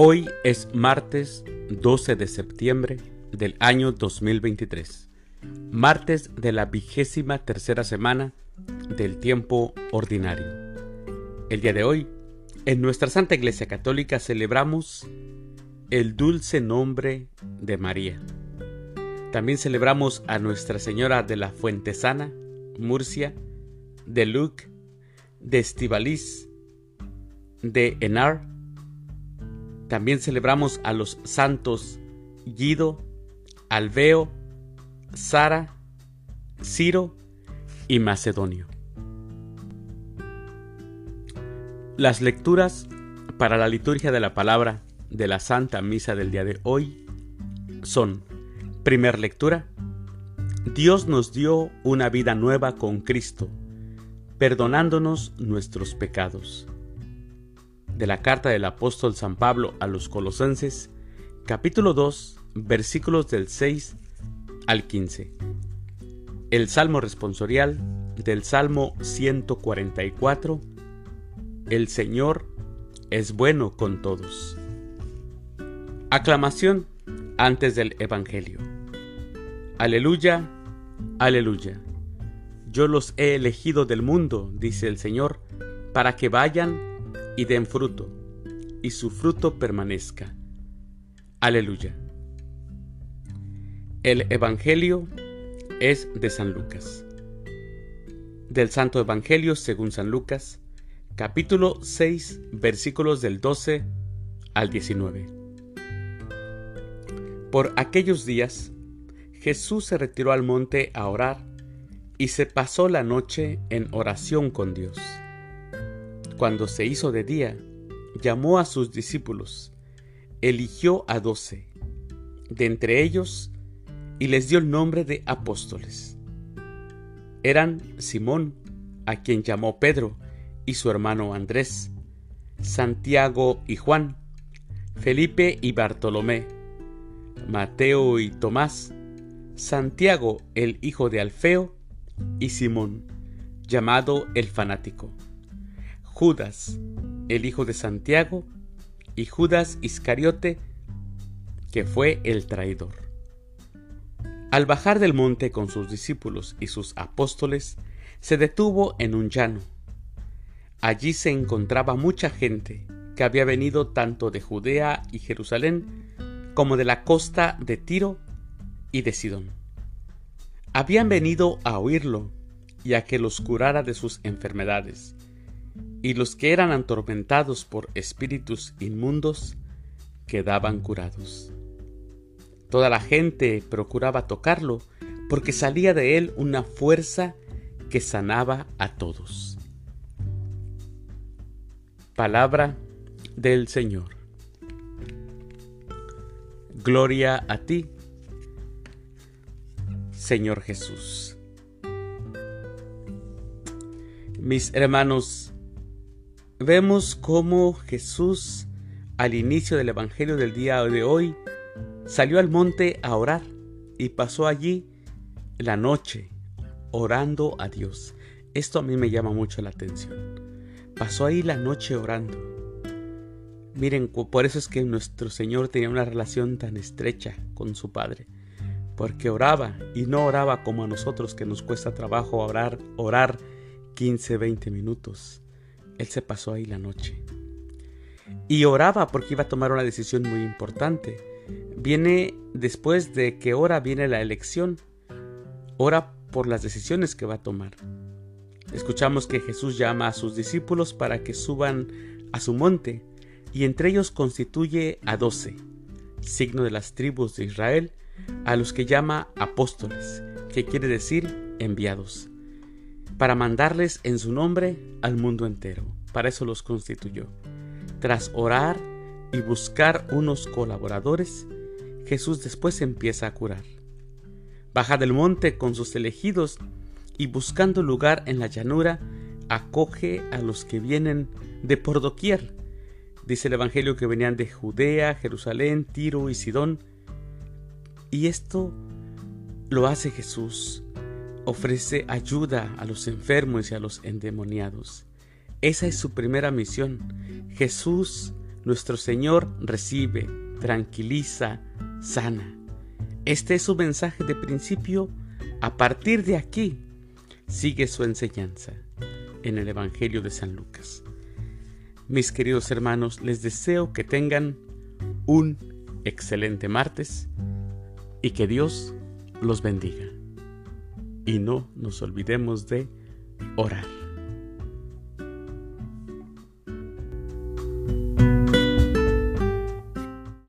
Hoy es martes 12 de septiembre del año 2023, martes de la vigésima tercera semana del tiempo ordinario. El día de hoy, en nuestra Santa Iglesia Católica celebramos el dulce nombre de María. También celebramos a Nuestra Señora de la Fuente Sana, Murcia, de Luc, de Estivalis, de Enar, también celebramos a los santos Guido, Alveo, Sara, Ciro y Macedonio. Las lecturas para la liturgia de la palabra de la Santa Misa del día de hoy son, primer lectura, Dios nos dio una vida nueva con Cristo, perdonándonos nuestros pecados de la carta del apóstol San Pablo a los Colosenses, capítulo 2, versículos del 6 al 15. El Salmo responsorial del Salmo 144. El Señor es bueno con todos. Aclamación antes del Evangelio. Aleluya, aleluya. Yo los he elegido del mundo, dice el Señor, para que vayan y den fruto, y su fruto permanezca. Aleluya. El Evangelio es de San Lucas. Del Santo Evangelio según San Lucas, capítulo 6, versículos del 12 al 19. Por aquellos días, Jesús se retiró al monte a orar y se pasó la noche en oración con Dios. Cuando se hizo de día, llamó a sus discípulos, eligió a doce, de entre ellos, y les dio el nombre de apóstoles. Eran Simón, a quien llamó Pedro, y su hermano Andrés, Santiago y Juan, Felipe y Bartolomé, Mateo y Tomás, Santiago el hijo de Alfeo, y Simón, llamado el fanático. Judas, el hijo de Santiago, y Judas Iscariote, que fue el traidor. Al bajar del monte con sus discípulos y sus apóstoles, se detuvo en un llano. Allí se encontraba mucha gente que había venido tanto de Judea y Jerusalén como de la costa de Tiro y de Sidón. Habían venido a oírlo y a que los curara de sus enfermedades y los que eran atormentados por espíritus inmundos quedaban curados. Toda la gente procuraba tocarlo porque salía de él una fuerza que sanaba a todos. Palabra del Señor. Gloria a ti, Señor Jesús. Mis hermanos, vemos cómo Jesús al inicio del Evangelio del día de hoy salió al monte a orar y pasó allí la noche orando a Dios. Esto a mí me llama mucho la atención. Pasó ahí la noche orando. Miren, por eso es que nuestro Señor tenía una relación tan estrecha con su Padre. Porque oraba y no oraba como a nosotros que nos cuesta trabajo orar, orar 15, 20 minutos él se pasó ahí la noche. Y oraba porque iba a tomar una decisión muy importante. Viene después de que ora viene la elección. Ora por las decisiones que va a tomar. Escuchamos que Jesús llama a sus discípulos para que suban a su monte y entre ellos constituye a doce, signo de las tribus de Israel, a los que llama apóstoles, que quiere decir enviados para mandarles en su nombre al mundo entero. Para eso los constituyó. Tras orar y buscar unos colaboradores, Jesús después empieza a curar. Baja del monte con sus elegidos y buscando lugar en la llanura, acoge a los que vienen de por doquier. Dice el Evangelio que venían de Judea, Jerusalén, Tiro y Sidón. Y esto lo hace Jesús ofrece ayuda a los enfermos y a los endemoniados. Esa es su primera misión. Jesús nuestro Señor recibe, tranquiliza, sana. Este es su mensaje de principio. A partir de aquí, sigue su enseñanza en el Evangelio de San Lucas. Mis queridos hermanos, les deseo que tengan un excelente martes y que Dios los bendiga. Y no nos olvidemos de orar.